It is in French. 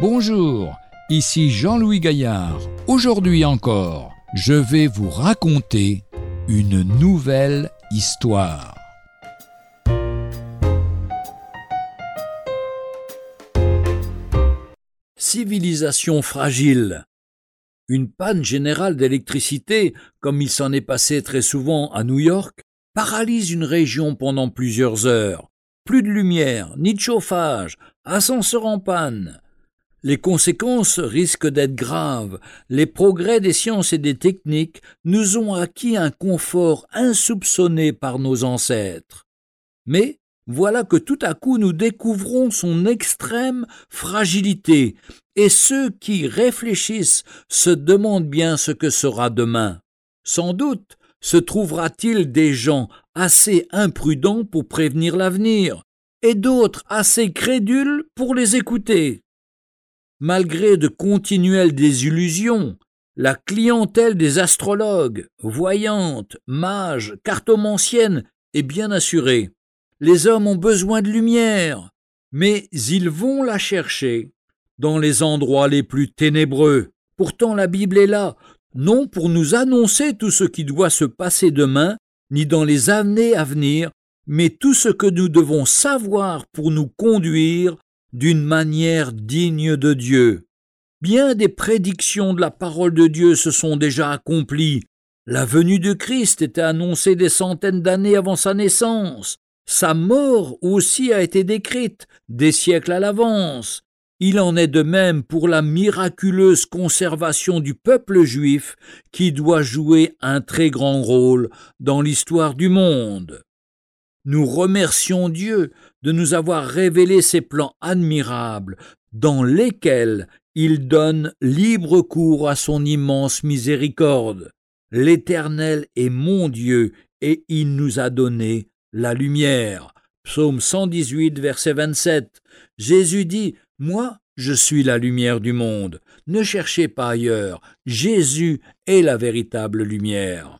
Bonjour, ici Jean-Louis Gaillard. Aujourd'hui encore, je vais vous raconter une nouvelle histoire. Civilisation fragile. Une panne générale d'électricité, comme il s'en est passé très souvent à New York, paralyse une région pendant plusieurs heures. Plus de lumière, ni de chauffage, ascenseur en panne. Les conséquences risquent d'être graves. Les progrès des sciences et des techniques nous ont acquis un confort insoupçonné par nos ancêtres. Mais voilà que tout à coup nous découvrons son extrême fragilité, et ceux qui réfléchissent se demandent bien ce que sera demain. Sans doute se trouvera-t-il des gens assez imprudents pour prévenir l'avenir, et d'autres assez crédules pour les écouter. Malgré de continuelles désillusions, la clientèle des astrologues, voyantes, mages, cartomanciennes est bien assurée. Les hommes ont besoin de lumière, mais ils vont la chercher dans les endroits les plus ténébreux. Pourtant la Bible est là, non pour nous annoncer tout ce qui doit se passer demain, ni dans les années à venir, mais tout ce que nous devons savoir pour nous conduire d'une manière digne de Dieu. Bien des prédictions de la parole de Dieu se sont déjà accomplies. La venue de Christ était annoncée des centaines d'années avant sa naissance. Sa mort aussi a été décrite des siècles à l'avance. Il en est de même pour la miraculeuse conservation du peuple juif qui doit jouer un très grand rôle dans l'histoire du monde. Nous remercions Dieu de nous avoir révélé ces plans admirables dans lesquels il donne libre cours à son immense miséricorde. L'Éternel est mon Dieu et il nous a donné la lumière. Psaume 118, verset 27. Jésus dit Moi, je suis la lumière du monde. Ne cherchez pas ailleurs. Jésus est la véritable lumière.